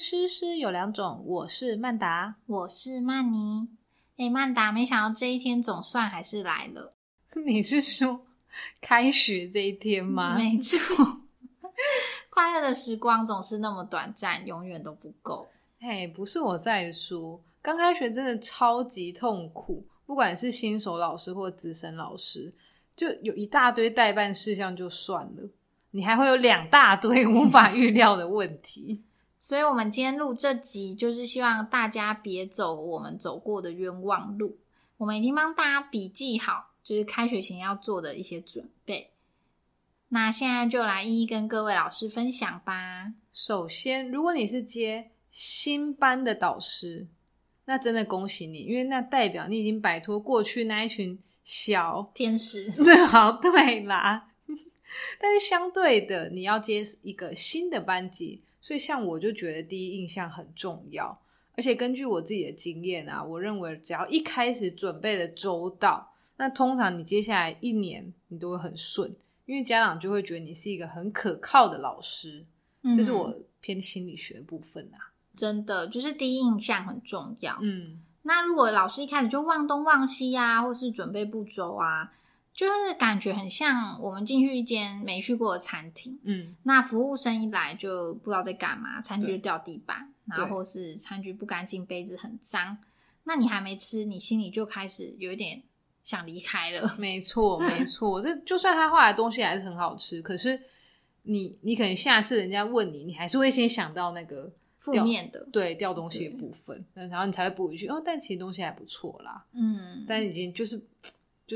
诗诗有两种，我是曼达，我是曼妮。哎，曼达，没想到这一天总算还是来了。你是说开学这一天吗？没错，快乐的时光总是那么短暂，永远都不够。嘿，不是我在说，刚开学真的超级痛苦，不管是新手老师或资深老师，就有一大堆代办事项就算了，你还会有两大堆无法预料的问题。所以，我们今天录这集，就是希望大家别走我们走过的冤枉路。我们已经帮大家笔记好，就是开学前要做的一些准备。那现在就来一一跟各位老师分享吧。首先，如果你是接新班的导师，那真的恭喜你，因为那代表你已经摆脱过去那一群小天使。好，对啦。但是相对的，你要接一个新的班级。所以，像我就觉得第一印象很重要，而且根据我自己的经验啊，我认为只要一开始准备的周到，那通常你接下来一年你都会很顺，因为家长就会觉得你是一个很可靠的老师。这是我偏心理学部分啊，真的就是第一印象很重要。嗯，那如果老师一开始就忘东忘西啊，或是准备不周啊。就是感觉很像我们进去一间没去过的餐厅，嗯，那服务生一来就不知道在干嘛，餐具就掉地板，然后是餐具不干净，杯子很脏，那你还没吃，你心里就开始有一点想离开了。没错，没错，这就算他画的东西还是很好吃，可是你你可能下次人家问你，你还是会先想到那个负面的，对，掉东西的部分，然后你才会补一句哦，但其实东西还不错啦，嗯，但已经就是。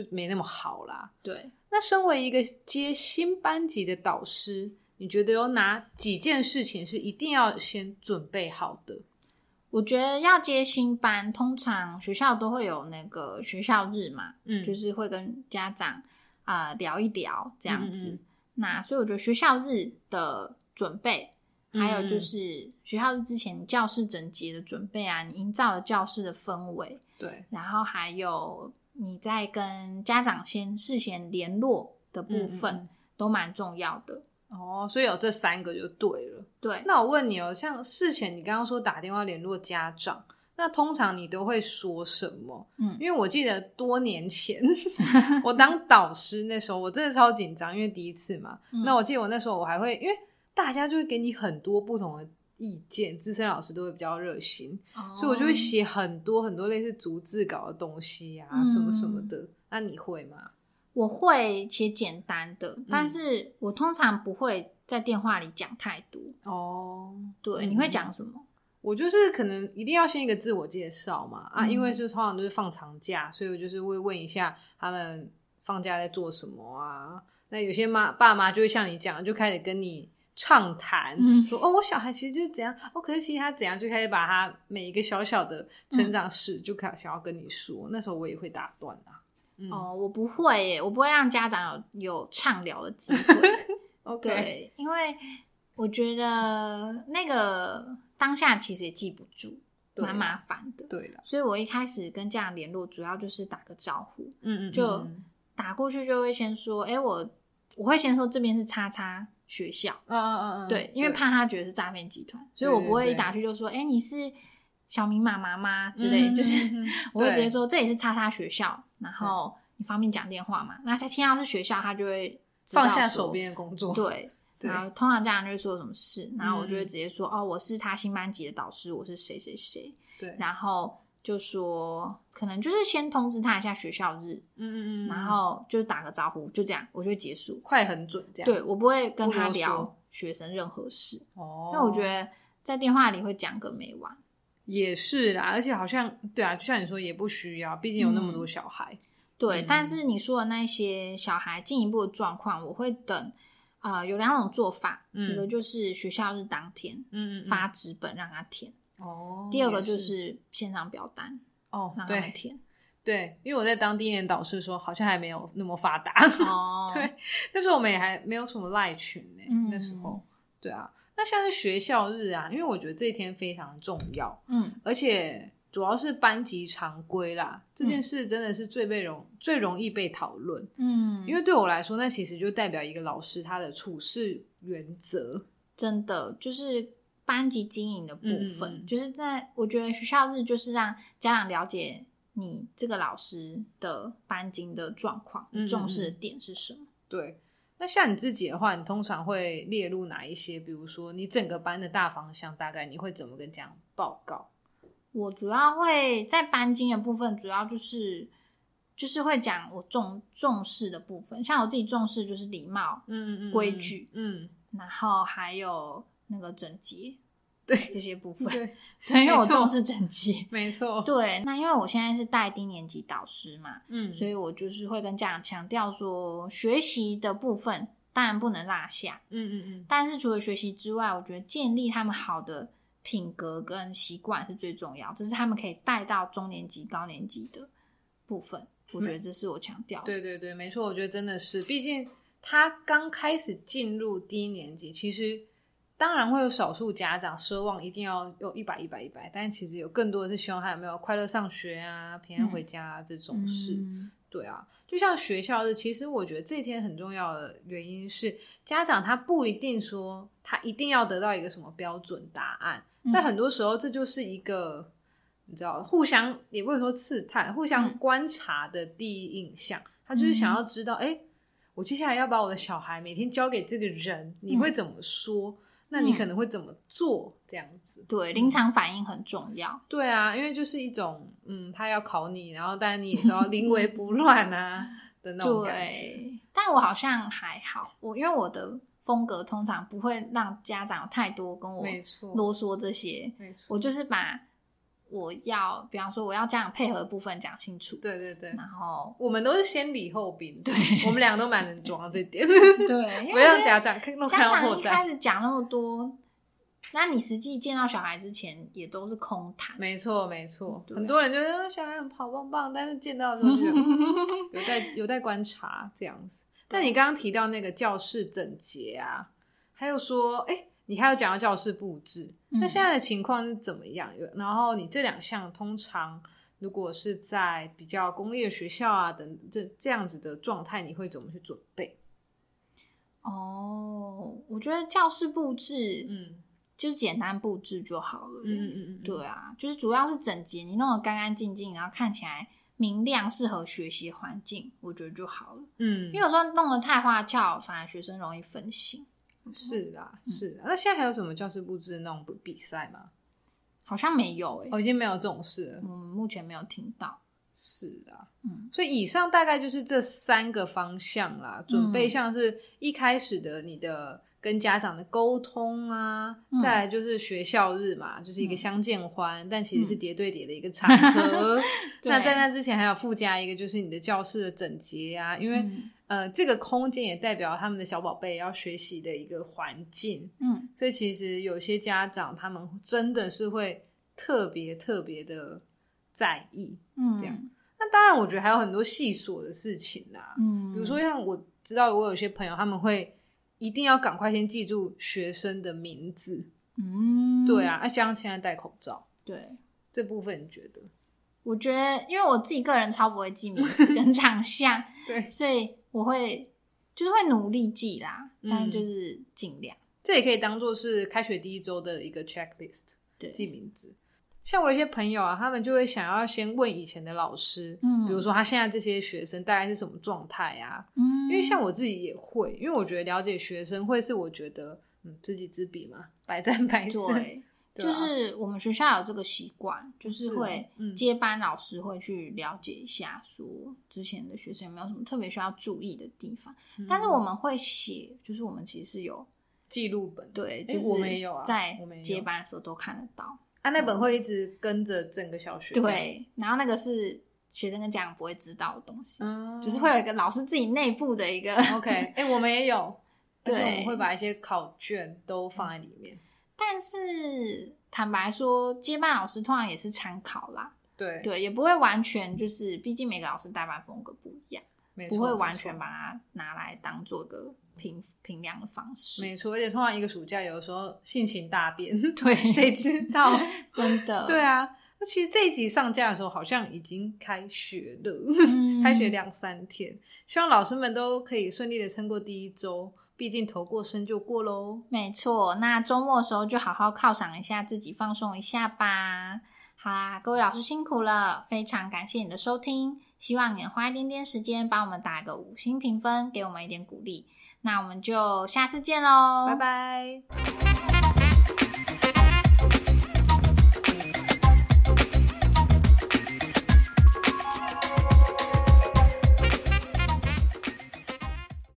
就没那么好啦。对，那身为一个接新班级的导师，你觉得有哪几件事情是一定要先准备好的？我觉得要接新班，通常学校都会有那个学校日嘛，嗯，就是会跟家长啊聊一聊这样子。那所以我觉得学校日的准备，还有就是学校日之前教室整洁的准备啊，你营造了教室的氛围，对，然后还有。你在跟家长先事先联络的部分都蛮重要的哦，所以有这三个就对了。对，那我问你哦，像事前你刚刚说打电话联络家长，那通常你都会说什么？嗯，因为我记得多年前 我当导师那时候，我真的超紧张，因为第一次嘛。那我记得我那时候我还会，因为大家就会给你很多不同的。意见，资深老师都会比较热心，所以我就会写很多很多类似逐字稿的东西啊，什么什么的。那你会吗？我会写简单的，但是我通常不会在电话里讲太多。哦，对，你会讲什么？我就是可能一定要先一个自我介绍嘛，啊，因为是通常都是放长假，所以我就是会问一下他们放假在做什么啊。那有些妈爸妈就会像你讲，就开始跟你。畅谈，说哦，我小孩其实就是怎样，哦，可是其实他怎样，就开始把他每一个小小的成长史就开想要跟你说。那时候我也会打断啊。哦，我不会耶，我不会让家长有有畅聊的机会。对，因为我觉得那个当下其实也记不住，蛮麻烦的。对了，所以我一开始跟家长联络，主要就是打个招呼。嗯嗯，就打过去就会先说，哎，我我会先说这边是叉叉。学校，嗯嗯嗯嗯，对，因为怕他觉得是诈骗集团，所以我不会一打去就说，哎，你是小明妈妈吗？之类，就是 我会直接说这也是叉叉学校，然后你方便讲电话嘛？那他听到是学校，他就会放下手边的工作，对，然后通常家长就会说什么事，然后我就会直接说，哦，我是他新班级的导师，我是谁谁谁，对，然后。就说可能就是先通知他一下学校日，嗯嗯嗯，然后就是打个招呼，就这样，我就结束，快很准这样。对我不会跟他聊学生任何事，哦，因为我觉得在电话里会讲个没完。也是啦，而且好像对啊，就像你说，也不需要，毕竟有那么多小孩。对，但是你说的那些小孩进一步的状况，我会等。呃，有两种做法，一个就是学校日当天，嗯嗯，发纸本让他填。哦，第二个就是线上表单哦，对填，对，因为我在当第一年导师的时候，好像还没有那么发达哦。对，那时候我们也还没有什么赖群呢。那时候，对啊，那像是学校日啊，因为我觉得这一天非常重要，嗯，而且主要是班级常规啦，这件事真的是最被容最容易被讨论，嗯，因为对我来说，那其实就代表一个老师他的处事原则，真的就是。班级经营的部分，就是在我觉得学校日就是让家长了解你这个老师的班经的状况，你重视的点是什么。对。那像你自己的话，你通常会列入哪一些？比如说你整个班的大方向，大概你会怎么跟家长报告？我主要会在班经的部分，主要就是就是会讲我重重视的部分，像我自己重视就是礼貌，嗯嗯规矩，嗯，然后还有那个整洁，对这些部分。对，对，因为我重视整洁。没错，对，那因为我现在是带低年级导师嘛，嗯，所以我就是会跟家长强调说，学习的部分当然不能落下，嗯嗯嗯，但是除了学习之外，我觉得建立他们好的品格跟习惯是最重要，这是他们可以带到中年级、高年级的部分。我觉得这是我强调的。对对对，没错，我觉得真的是，毕竟他刚开始进入低年级，其实当然会有少数家长奢望一定要有一百一百一百，但其实有更多的是希望他有没有快乐上学啊、平安回家啊、这种事。嗯。对啊，就像学校日，其实我觉得这一天很重要的原因是，家长他不一定说他一定要得到一个什么标准答案，嗯但很多时候这就是一个你知道，互相也不能说刺探，互相嗯。观察的第一印象，他就是想要知道，哎、我接下来要把我的小孩每天交给这个人，你会怎么说？那你可能会怎么做？这样子。对，临场反应很重要。对啊，因为就是一种，嗯，他要考你，然后但你也是要临危不乱啊 的那种感觉。但我好像还好，我因为我的风格通常不会让家长有太多跟我，啰嗦这些，没错，我就是把我要，比方说我要家长配合的部分讲清楚，对对对，然后我们都是先礼后兵，对，我们两个都蛮能装这点，对，因不要家长看都看家到破长一开。始讲那么多，那你实际见到小孩之前也都是空谈。没错，没错，很多人就说啊小孩很好棒棒，但是见到的时候就觉 有待有待观察这样子。但你刚刚提到那个教室整洁啊，还有说，哎、你还有讲到教室布置，那嗯现在的情况是怎么样？有然后你这两项通常如果是在比较公立的学校啊等这这样子的状态，你会怎么去准备？哦，我觉得教室布置，嗯就是简单布置就好了。嗯嗯嗯嗯，对啊，就是主要是整洁，你弄得干干净净，然后看起来明亮，适合学习环境，我觉得就好了。嗯，因为有时候弄得太花俏，反而学生容易分心。是啦是啦。那现在还有什么教室布置的那种比赛吗？好像没有诶、哦，已经没有这种事了。目前没有听到。是啊，嗯，所以以上大概就是这三个方向啦。准备像是一开始的你的跟家长的沟通啊，嗯再来就是学校日嘛，就是一个相见欢，但其实是叠对叠的一个场合。对那在那之前还有附加一个，就是你的教室的整洁啊，因为、嗯呃，这个空间也代表他们的小宝贝要学习的一个环境。嗯所以其实有些家长他们真的是会特别特别的在意。嗯，这样那当然，我觉得还有很多细琐的事情啦，嗯，比如说像我知道我有些朋友他们会一定要赶快先记住学生的名字，嗯，对啊，那像现在戴口罩对。这部分，你觉得？我觉得，因为我自己个人超不会记名字跟长相，对，所以我会就是会努力记啦，嗯但就是尽量。这也可以当做是开学第一周的一个 checklist，对，记名字。像我一些朋友啊，他们就会想要先问以前的老师，嗯比如说他现在这些学生大概是什么状态啊？嗯，因为像我自己也会，因为我觉得了解学生会是我觉得嗯知己知彼嘛，百战百胜。就是我们学校有这个习惯，就是是会嗯接班老师会去了解一下，说之前的学生有没有什么特别需要注意的地方。嗯但是我们会写，就是我们其实是有记录本，对，就是我们也有啊在接班的时候都看得到。啊，那本会一直跟着整个小学。，对，然后那个是学生跟家长不会知道的东西，嗯，就是会有一个老师自己内部的一个 OK，哎、我们也有，对我们会把一些考卷都放在里面。但是坦白说，接班老师通常也是参考啦，对，对，也不会完全就是，毕竟每个老师代班风格不一样，不会完全把它拿来当做个评评量的方式。没错，而且通常一个暑假有的时候性情大变，对谁知道？真的，对啊，那其实这一集上架的时候好像已经开学了，嗯 开学两三天，希望老师们都可以顺利的撑过第一周。毕竟头过身就过喽。没错，那周末的时候就好好犒赏一下自己，放松一下吧。好啦，各位老师辛苦了，非常感谢你的收听，希望你能花一点点时间帮我们打个五星评分，给我们一点鼓励。那我们就下次见喽，拜拜。